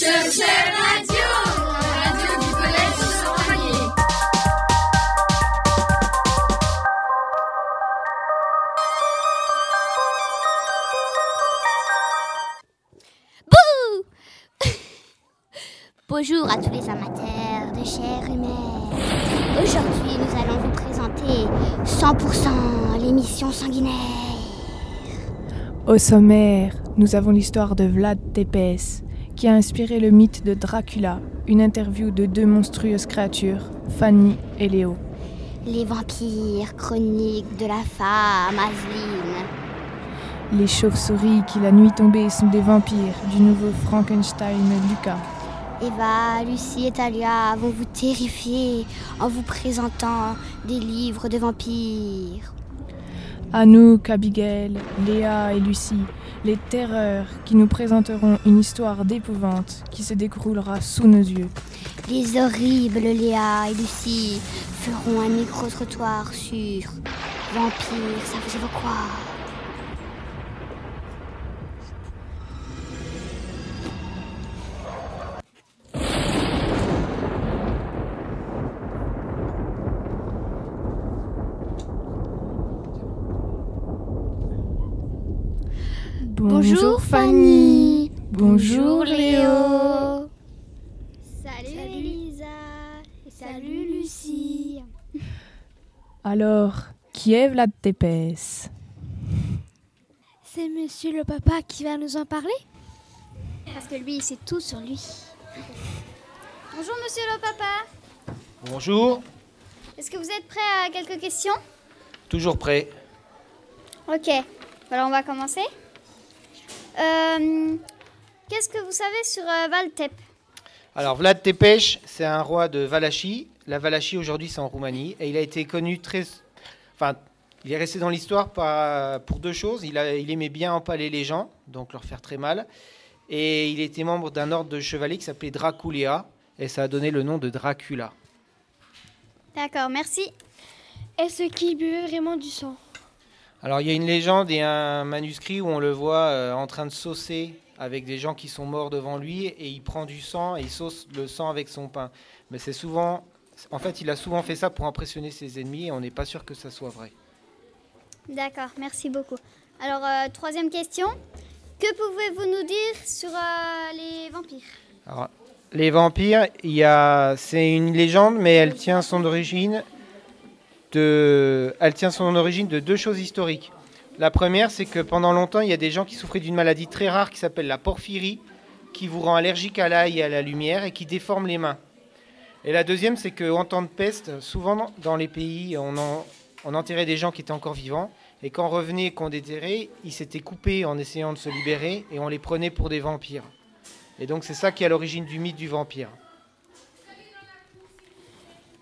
Cherchez Radio, la radio du collège Saint-Vallier. Bonjour à tous les amateurs de chair humaine. Aujourd'hui, nous allons vous présenter 100% l'émission sanguinaire. Au sommaire, nous avons l'histoire de Vlad Tepes, qui a inspiré le mythe de Dracula, une interview de deux monstrueuses créatures, Fanny et Léo. Les vampires chroniques de la femme Aseline. Les chauves-souris qui la nuit tombée sont des vampires du nouveau Frankenstein Lucas. Eva, Lucie et Talia vont vous terrifier en vous présentant des livres de vampires. Anouk, Abigail, Léa et Lucie, les terreurs qui nous présenteront une histoire d'épouvante qui se déroulera sous nos yeux. Les horribles Léa et Lucie feront un micro-trottoir sur Vampires, ça vous évoque quoi Bonjour Fanny. Bonjour Léo. Salut, Elisa. Et salut Lucie. Alors, qui est Vlad Tepes? C'est monsieur le papa qui va nous en parler? Parce que lui, il sait tout sur lui. Bonjour monsieur le papa. Bonjour, Est-ce que vous êtes prêt à quelques questions? Toujours prêt. Ok. Alors on va commencer. Euh, Qu'est-ce que vous savez sur euh, Valtep? Alors Vlad Tepes, c'est un roi de Valachie. La Valachie aujourd'hui c'est en Roumanie et il a été connu très, enfin, il est resté dans l'histoire pour deux choses. Il, a- il aimait bien empaler les gens, donc leur faire très mal, et il était membre d'un ordre de chevaliers qui s'appelait Draculea et ça a donné le nom de Dracula. D'accord, merci. Est-ce qu'il buvait vraiment du sang? Alors il y a une légende et un manuscrit où on le voit euh, en train de saucer avec des gens qui sont morts devant lui et il prend du sang et il sauce le sang avec son pain. Mais c'est souvent, en fait, il a souvent fait ça pour impressionner ses ennemis et on n'est pas sûr que ça soit vrai. D'accord, merci beaucoup. Alors, euh, troisième question. Que pouvez-vous nous dire sur euh, les vampires? Alors, les vampires, il y a, c'est une légende, mais elle tient son origine elle tient son origine de deux choses historiques. La première, c'est que pendant longtemps, il y a des gens qui souffraient d'une maladie très rare qui s'appelle la porphyrie, qui vous rend allergique à l'ail et à la lumière et qui déforme les mains. Et la deuxième, c'est qu'en temps de peste, souvent dans les pays, on enterrait des gens qui étaient encore vivants. Et quand revenaient et qu'on déterrait, ils s'étaient coupés en essayant de se libérer et on les prenait pour des vampires. Et donc c'est ça qui est à l'origine du mythe du vampire.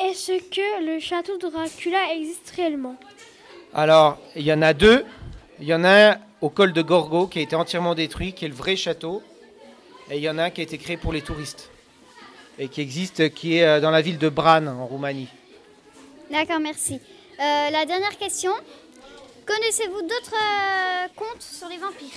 Est-ce que le château de Dracula existe réellement? Alors, il y en a deux. Il y en a un au col de Gorgo qui a été entièrement détruit, qui est le vrai château. Et il y en a un qui a été créé pour les touristes. Et qui existe, qui est euh, dans la ville de Bran, en Roumanie. D'accord, merci. Euh, la dernière question. Connaissez-vous d'autres euh, contes sur les vampires?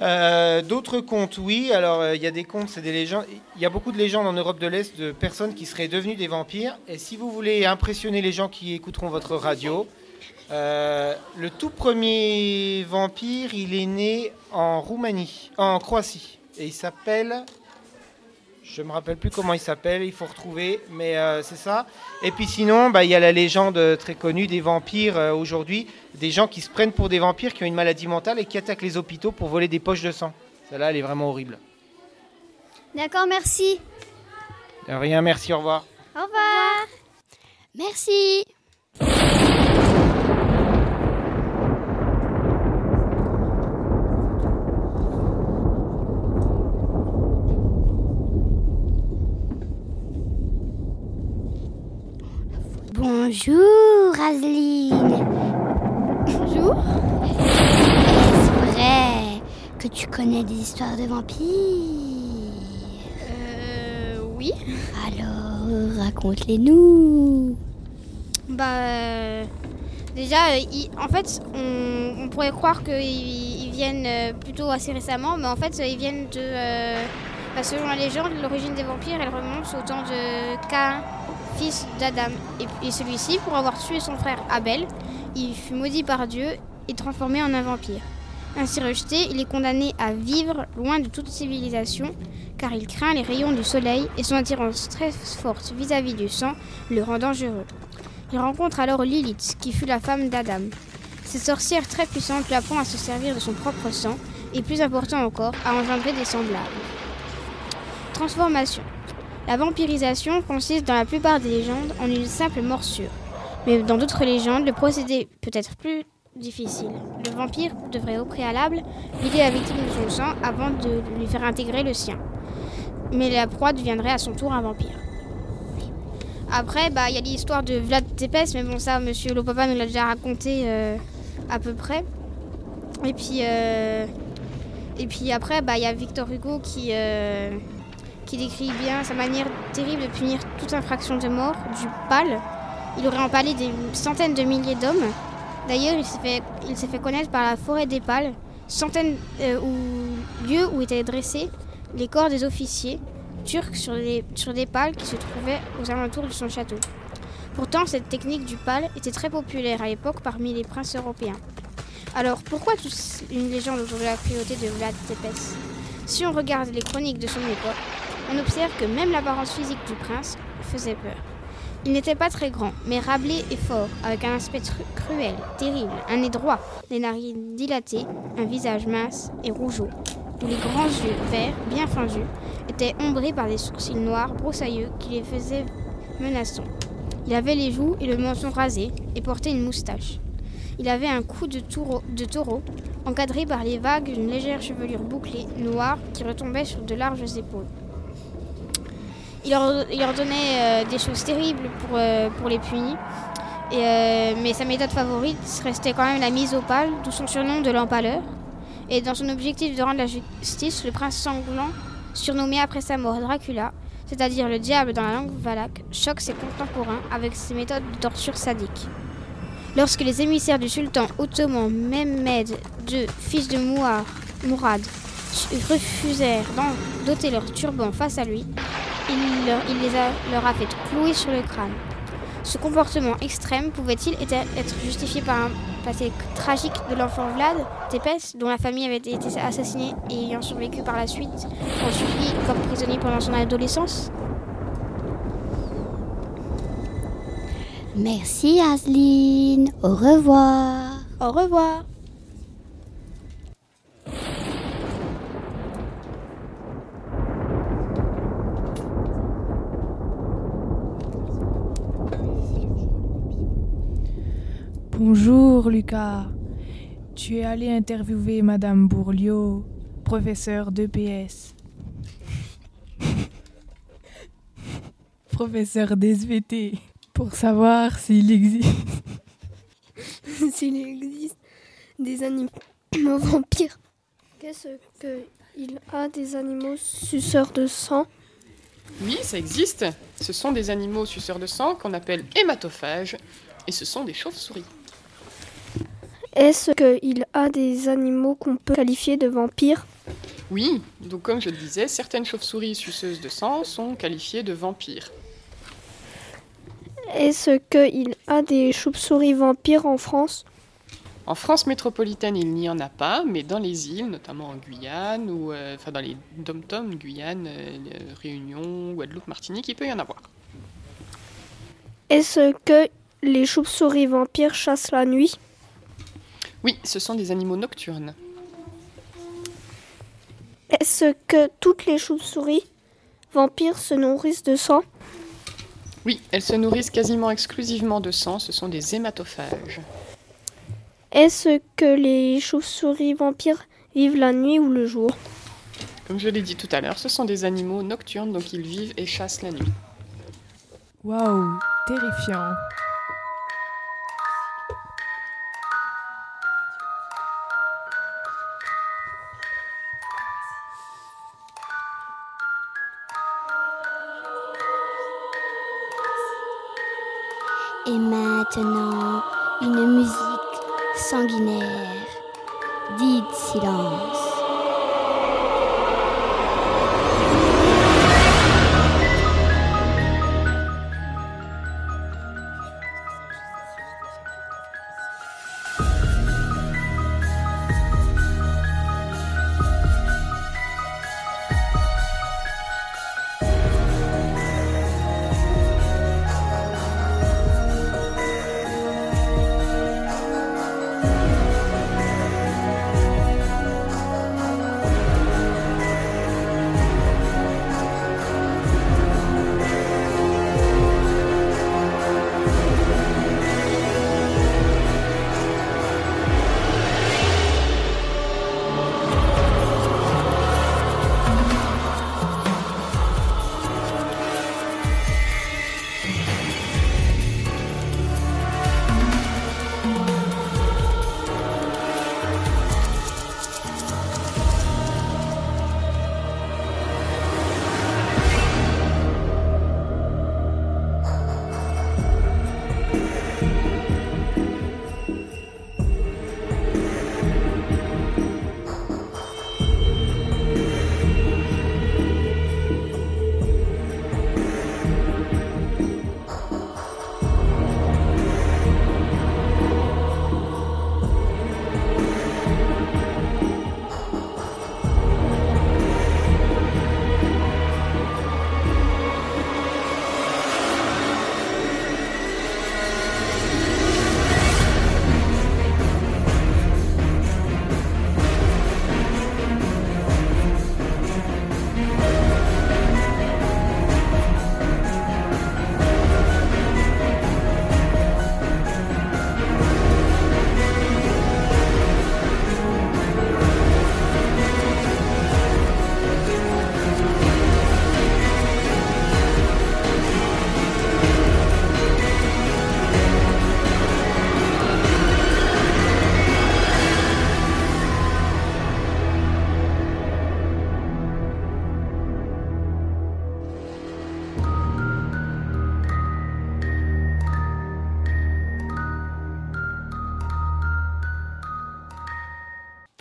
Euh, D'autres contes, oui. Alors, euh, il y a des contes, c'est des légendes. Il y a beaucoup de légendes en Europe de l'Est de personnes qui seraient devenues des vampires. Et si vous voulez impressionner les gens qui écouteront votre radio, euh, le tout premier vampire, il est né en Roumanie, en Croatie. Et il s'appelle. Je me rappelle plus comment il s'appelle, il faut retrouver, mais euh, c'est ça. Et puis sinon, bah, il y a la légende très connue des vampires euh, aujourd'hui, des gens qui se prennent pour des vampires, qui ont une maladie mentale et qui attaquent les hôpitaux pour voler des poches de sang. Celle-là, elle est vraiment horrible. D'accord, merci. De rien, merci, au revoir. Au revoir. Merci. Bonjour, Aseline. Bonjour. Est-ce vrai que tu connais des histoires de vampires Euh, oui. Alors, raconte-les-nous. Bah, euh, déjà, euh, en fait, on, on pourrait croire qu'ils ils viennent euh, plutôt assez récemment, mais en fait, ils viennent de, Bah, selon la légende, l'origine des vampires, elle remonte au temps de Cain, fils d'Adam. Et, celui-ci, pour avoir tué son frère Abel, il fut maudit par Dieu et transformé en un vampire. Ainsi rejeté, il est condamné à vivre loin de toute civilisation, car il craint les rayons du soleil et son attirance très forte vis-à-vis du sang le rend dangereux. Il rencontre alors Lilith, qui fut la femme d'Adam. Cette sorcière très puissante l'apprend à se servir de son propre sang et plus important encore, à engendrer des semblables. Transformation. La vampirisation consiste dans la plupart des légendes en une simple morsure. Mais dans d'autres légendes, le procédé peut être plus difficile. Le vampire devrait au préalable vider la victime de son sang avant de lui faire intégrer le sien. Mais la proie deviendrait à son tour un vampire. Après, bah, il y a l'histoire de Vlad Tepes, mais bon, ça, monsieur Lopapa nous l'a déjà raconté euh, à peu près. Et puis, euh, après, bah, il y a Victor Hugo qui, euh, qui décrit bien sa manière terrible de punir toute infraction de mort, du pal. Il aurait empalé des centaines de milliers d'hommes. D'ailleurs, il s'est fait, fait connaître par la forêt des pales, centaines euh, où, lieux où étaient dressés les corps des officiers turcs sur des, sur des pales qui se trouvaient aux alentours de son château. Pourtant, cette technique du pal était très populaire à l'époque parmi les princes européens. Alors, pourquoi une légende autour de la cruauté de Vlad Tepes? Si on regarde les chroniques de son époque, on observe que même l'apparence physique du prince faisait peur. Il n'était pas très grand, mais rablé et fort, avec un aspect cruel, terrible, un nez droit, des narines dilatées, un visage mince et rougeau, les grands yeux verts, bien fendus, étaient ombrés par des sourcils noirs broussailleux qui les faisaient menaçants. Il avait les joues et le menton rasés et portait une moustache. Il avait un cou de taureau, de taureau encadré par les vagues d'une légère chevelure bouclée, noire, qui retombait sur de larges épaules. Il leur, donnait euh, des choses terribles pour, euh, les punir. Euh, mais sa méthode favorite restait quand même la mise au pal, d'où son surnom de l'empaleur. Et dans son objectif de rendre la justice, le prince sanglant, surnommé après sa mort Dracula, c'est-à-dire le diable dans la langue valaque, choque ses contemporains avec ses méthodes de torture sadique. Lorsque les émissaires du sultan ottoman Mehmed II, fils de Mourad, refusèrent d'ôter leur turban face à lui, il, leur, il les a, leur a fait clouer sur le crâne. Ce comportement extrême pouvait-il être justifié par un passé tragique de l'enfant Vlad Tepes, dont la famille avait été assassinée et ayant survécu par la suite, ensuite comme prisonnier pendant son adolescence? Merci Asline. Au revoir. Au revoir. Bonjour Lucas. Tu es allé interviewer Madame Bourliot, professeure d'EPS. professeur d'SVT, pour savoir s'il existe. s'il existe des animaux vampires. Qu'est-ce qu'il a des animaux suceurs de sang? Oui, ça existe. Ce sont des animaux suceurs de sang qu'on appelle hématophages et ce sont des chauves-souris. Est-ce qu'il a des animaux qu'on peut qualifier de vampires? Oui, donc comme je le disais, certaines chauves-souris suceuses de sang sont qualifiées de vampires. Est-ce qu'il a des chauves-souris vampires en France? En France métropolitaine, il n'y en a pas, mais dans les îles, notamment en Guyane, ou euh, enfin dans les dom-toms, Guyane, euh, Réunion, Guadeloupe, Martinique, il peut y en avoir. Est-ce que les chauves-souris vampires chassent la nuit? Oui, ce sont des animaux nocturnes. Est-ce que toutes les chauves-souris vampires se nourrissent de sang? Oui, elles se nourrissent quasiment exclusivement de sang, ce sont des hématophages. Est-ce que les chauves-souris vampires vivent la nuit ou le jour? Comme je l'ai dit tout à l'heure, ce sont des animaux nocturnes, donc ils vivent et chassent la nuit. Waouh, terrifiant.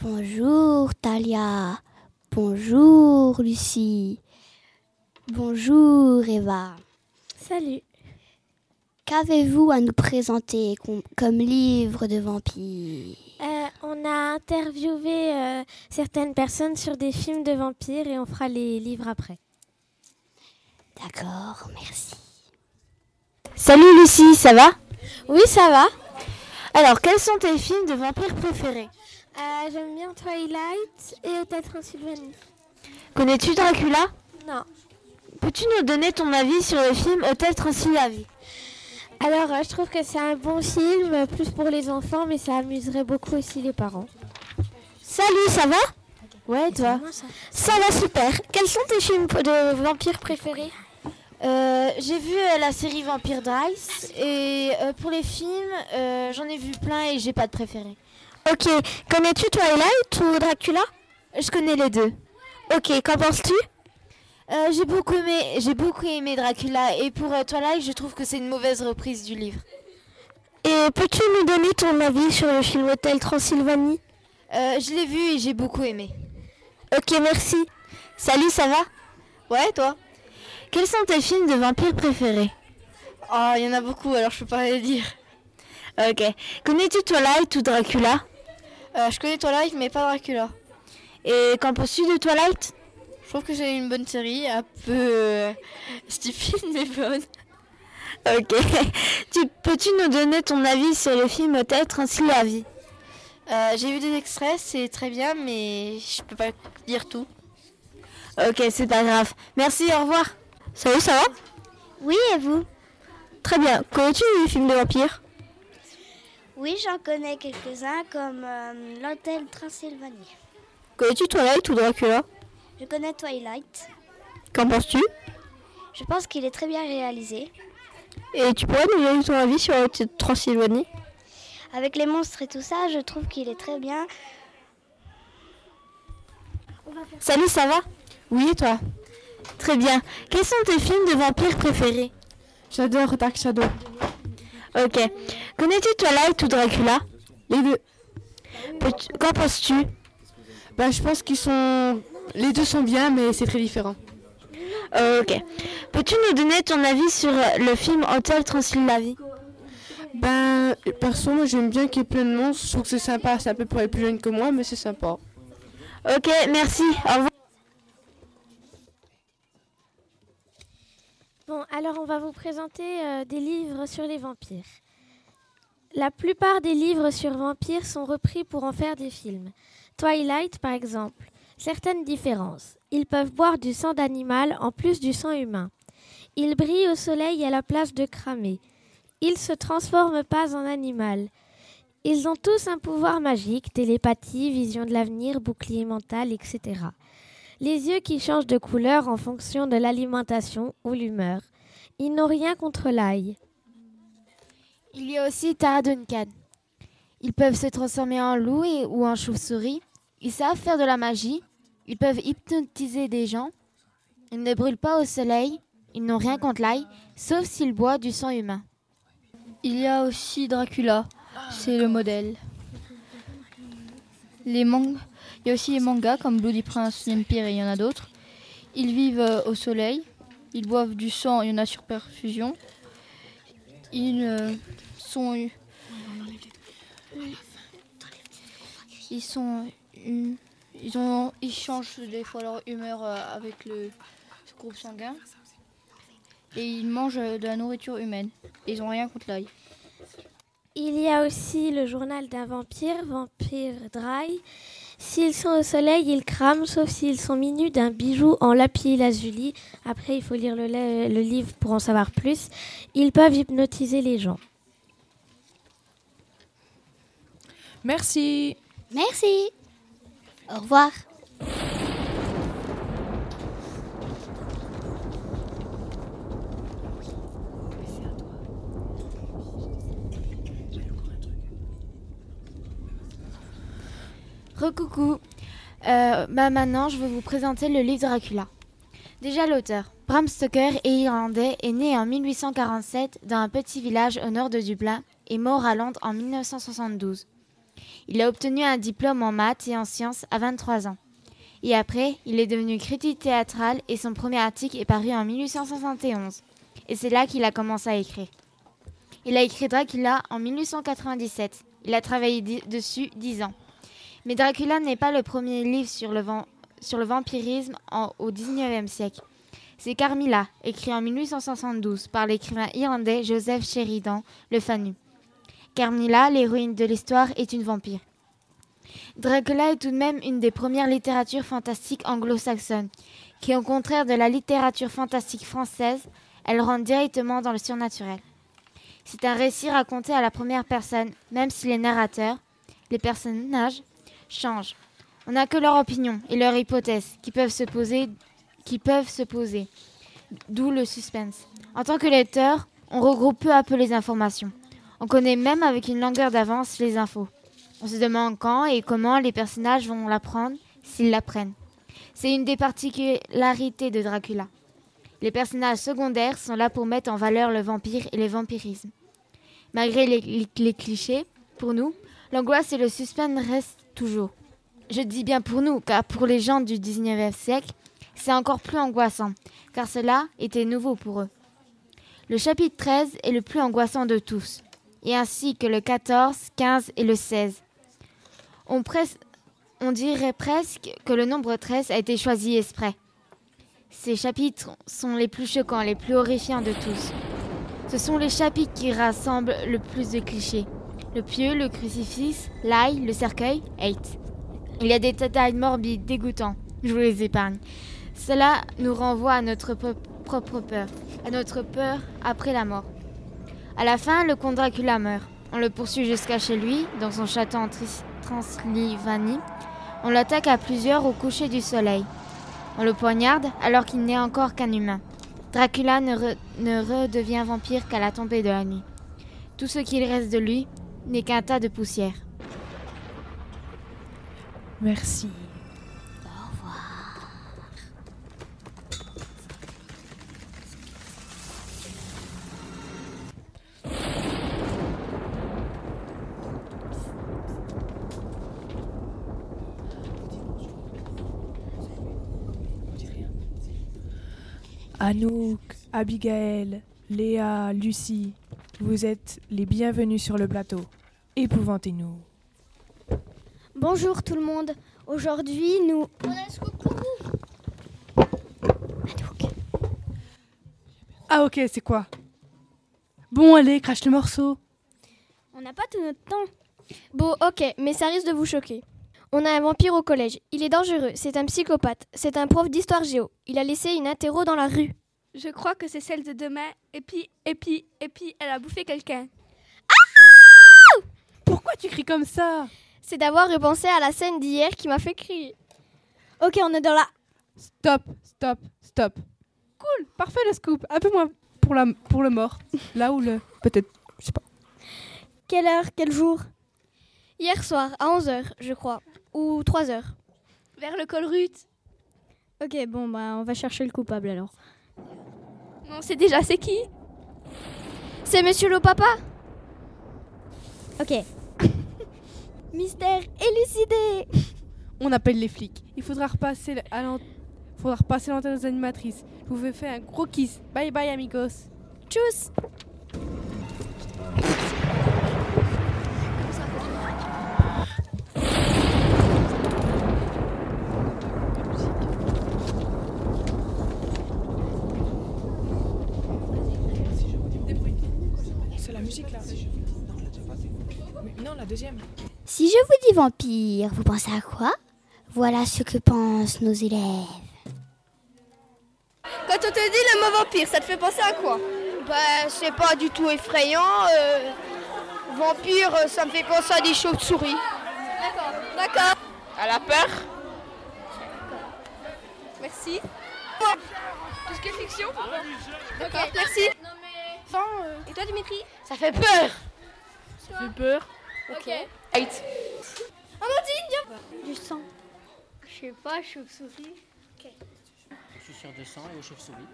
Bonjour Talia. Bonjour Lucie. Bonjour Eva. Salut. Qu'avez-vous à nous présenter com- comme livre de vampires? Euh, on a interviewé euh, certaines personnes sur des films de vampires et on fera les livres après. D'accord, merci. Salut Lucie, ça va? Oui, ça va. Alors, quels sont tes films de vampires préférés? Euh, J'aime bien Twilight et Hôtel Transylvanie. Connais-tu Dracula? Non. Peux-tu nous donner ton avis sur le film Hôtel Transylvanie Alors, euh, je trouve que c'est un bon film, euh, plus pour les enfants, mais ça amuserait beaucoup aussi les parents. Salut, ça va? Ouais, toi Ça? Va super. Quels sont tes films de vampires préférés? Euh, j'ai vu euh, la série Vampire Dice et euh, pour les films, j'en ai vu plein et j'ai pas de préféré. Ok, connais-tu Twilight ou Dracula? Je connais les deux. Ok, qu'en penses-tu? Euh, j'ai beaucoup aimé, j'ai beaucoup aimé Dracula et pour euh, Twilight, je trouve que c'est une mauvaise reprise du livre. Et peux-tu nous donner ton avis sur le film Hôtel Transylvanie? Euh, je l'ai vu et j'ai beaucoup aimé. Ok, merci. Salut, ça va? Ouais, toi? Quels sont tes films de vampires préférés? Oh, il y en a beaucoup, alors je peux pas les dire. Ok. Connais-tu Twilight ou Dracula? Euh, je connais Twilight, mais pas Dracula. Et qu'en penses-tu de Twilight? Je trouve que c'est une bonne série, un peu euh, stupide mais bonne. Ok. tu, peux-tu nous donner ton avis sur le film Hôtel Transylvanie Euh, j'ai vu des extraits, c'est très bien, mais je peux pas dire tout. Ok, c'est pas grave. Merci, au revoir. Salut, ça va? Oui, et vous? Très bien. Connais-tu les films de vampires? Oui, j'en connais quelques-uns comme euh, l'Hôtel Transylvanie. Connais-tu Twilight ou Dracula? Je connais Twilight. Qu'en penses-tu? Je pense qu'il est très bien réalisé. Et tu pourrais nous donner ton avis sur Hôtel Transylvanie? Avec les monstres et tout ça, je trouve qu'il est très bien. Salut, ça va? Oui, et toi? Très bien. Quels sont tes films de vampires préférés? J'adore Dark Shadow. Ok. Connais-tu Twilight ou Dracula? Les deux. Qu'en penses-tu? Bah, je pense qu'ils sont. Les deux sont bien, mais c'est très différent. Ok. Peux-tu nous donner ton avis sur le film Hôtel Transylvanie? Ben, perso, moi j'aime bien qu'il y ait plein de monstres. Je trouve que c'est sympa. C'est un peu pour les plus jeunes que moi, mais c'est sympa. Ok, merci. Au revoir. Bon, alors on va vous présenter euh, des livres sur les vampires. La plupart des livres sur vampires sont repris pour en faire des films. Twilight, par exemple. Certaines différences. Ils peuvent boire du sang d'animal en plus du sang humain. Ils brillent au soleil à la place de cramer. Ils se transforment pas en animal. Ils ont tous un pouvoir magique, télépathie, vision de l'avenir, bouclier mental, etc. Les yeux qui changent de couleur en fonction de l'alimentation ou l'humeur. Ils n'ont rien contre l'ail. Il y a aussi Tara Duncan. Ils peuvent se transformer en loup et- ou en chauve-souris. Ils savent faire de la magie. Ils peuvent hypnotiser des gens. Ils ne brûlent pas au soleil. Ils n'ont rien contre l'ail, sauf s'ils boivent du sang humain. Il y a aussi Dracula, c'est le modèle. Les man- Il y a aussi les mangas comme Bloody Prince, Empire et il y en a d'autres. Ils vivent euh, au soleil, ils boivent du sang, il y en a sur perfusion. Ils euh, sont. Ils sont. Ils, ont, ils changent des fois leur humeur euh, avec le groupe sanguin. Et ils mangent de la nourriture humaine. Ils ont rien contre l'ail. Il y a aussi le journal d'un vampire, Vampire Dry. S'ils sont au soleil, ils crament, sauf s'ils sont minus d'un bijou en lapis lazuli. Après, il faut lire le, le livre pour en savoir plus. Ils peuvent hypnotiser les gens. Merci. Merci. Au revoir. Recoucou. Euh, bah maintenant, je vais vous présenter le livre Dracula. Déjà l'auteur, Bram Stoker est irlandais, est né en 1847 dans un petit village au nord de Dublin et mort à Londres en 1972. Il a obtenu un diplôme en maths et en sciences à 23 ans. Et après, il est devenu critique théâtral et son premier article est paru en 1871. Et c'est là qu'il a commencé à écrire. Il a écrit Dracula en 1897. Il a travaillé dessus 10 ans. Mais Dracula n'est pas le premier livre sur le, vampirisme au 19e siècle. C'est Carmilla, écrit en 1872 par l'écrivain irlandais Joseph Sheridan Le Fanu. Carmilla, l'héroïne de l'histoire, est une vampire. Dracula est tout de même une des premières littératures fantastiques anglo-saxonnes, qui, au contraire de la littérature fantastique française, elle rentre directement dans le surnaturel. C'est un récit raconté à la première personne, même si les narrateurs, les personnages, changent. On n'a que leur opinion et leur hypothèse qui peuvent se poser. D'où le suspense. En tant que lecteur, on regroupe peu à peu les informations. On connaît même avec une longueur d'avance les infos. On se demande quand et comment les personnages vont l'apprendre, s'ils l'apprennent. C'est une des particularités de Dracula. Les personnages secondaires sont là pour mettre en valeur le vampire et le vampirisme. Malgré les clichés, pour nous, l'angoisse et le suspense restent toujours. Je dis bien pour nous, car pour les gens du 19e siècle, c'est encore plus angoissant, car cela était nouveau pour eux. Le chapitre 13 est le plus angoissant de tous, et ainsi que le 14, 15 et le 16. On, on dirait presque que le nombre 13 a été choisi exprès. Ces chapitres sont les plus choquants, les plus horrifiants de tous. Ce sont les chapitres qui rassemblent le plus de clichés. Le pieu, le crucifix, l'ail, le cercueil, hate. Il y a des détails morbides, dégoûtants. Je vous les épargne. Cela nous renvoie à notre propre peur, à notre peur après la mort. À la fin, le comte Dracula meurt. On le poursuit jusqu'à chez lui, dans son château en Transylvanie. On l'attaque à plusieurs au coucher du soleil. On le poignarde alors qu'il n'est encore qu'un humain. Dracula ne, ne redevient vampire qu'à la tombée de la nuit. Tout ce qu'il reste de lui n'est qu'un tas de poussière. Merci. Au revoir. Anouk, Abigail, Léa, Lucie, vous êtes les bienvenus sur le plateau. Épouvantez-nous. Bonjour tout le monde. Aujourd'hui, nous. Ah ok, c'est quoi? Bon, allez, crache le morceau. On n'a pas tout notre temps. Bon, ok, mais ça risque de vous choquer. On a un vampire au collège. Il est dangereux. C'est un psychopathe. C'est un prof d'histoire géo. Il a laissé une interro dans la rue. Je crois que c'est celle de demain. Et puis, et puis, et puis, elle a bouffé quelqu'un. Ah Pourquoi tu cries comme ça C'est d'avoir repensé à la scène d'hier qui m'a fait crier. Ok, on est dans la. Stop, stop, stop. Cool, parfait le scoop. Un peu moins pour, la, pour le mort. Là où le. Peut-être, je sais pas. Quelle heure Quel jour? Hier soir, à 11h, je crois. Ou 3h. Vers le col Ruth. Ok, bon, bah, on va chercher le coupable alors. Non, c'est déjà, c'est qui? C'est Monsieur le Papa Ok. Mystère élucidé On appelle les flics. Il faudra repasser à l'antenne. Faudra repasser l'antenne aux animatrices. Je vous fais un gros kiss. Bye bye amigos. Tchuss Je vous dis vampire, vous pensez à quoi? Voilà ce que pensent nos élèves. Quand on te dit le mot vampire, ça te fait penser à quoi? Bah, c'est pas du tout effrayant. euh, vampire, euh, ça me fait penser à des chauves-souris. D'accord. D'accord. À la peur? Merci. Tout ce qui est fiction D'accord, merci. Enfin, euh, et toi, Dimitri? Ça fait peur. Ça fait peur. Ok. Hate. Amandine, viens. Du sang. Je sais pas, chauve-souris. Je suis sur 200 et aux chauves-souris.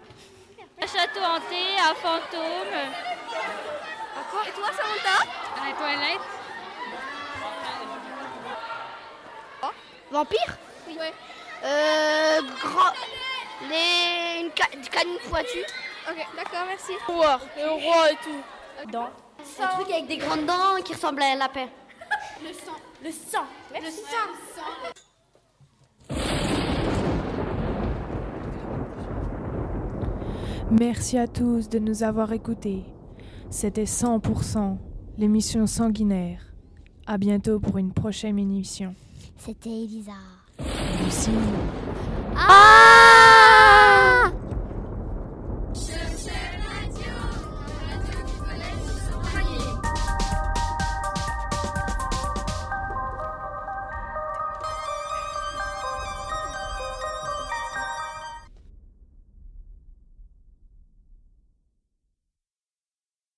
Un château hanté, un fantôme. À quoi? Et toi, Samantha? À la toilette. Vampire? Ouais. Euh. Grand. Les. Une ca- canine pointue. Ok, d'accord, merci. Roi, le roi et tout. Dents. Un truc avec des grandes dents qui ressemble à un lapin. Le sang. Le sang. Le sang. Merci à tous de nous avoir écoutés. C'était 100% l'émission sanguinaire. À bientôt pour une prochaine émission. C'était Elisa. Lucie. Ah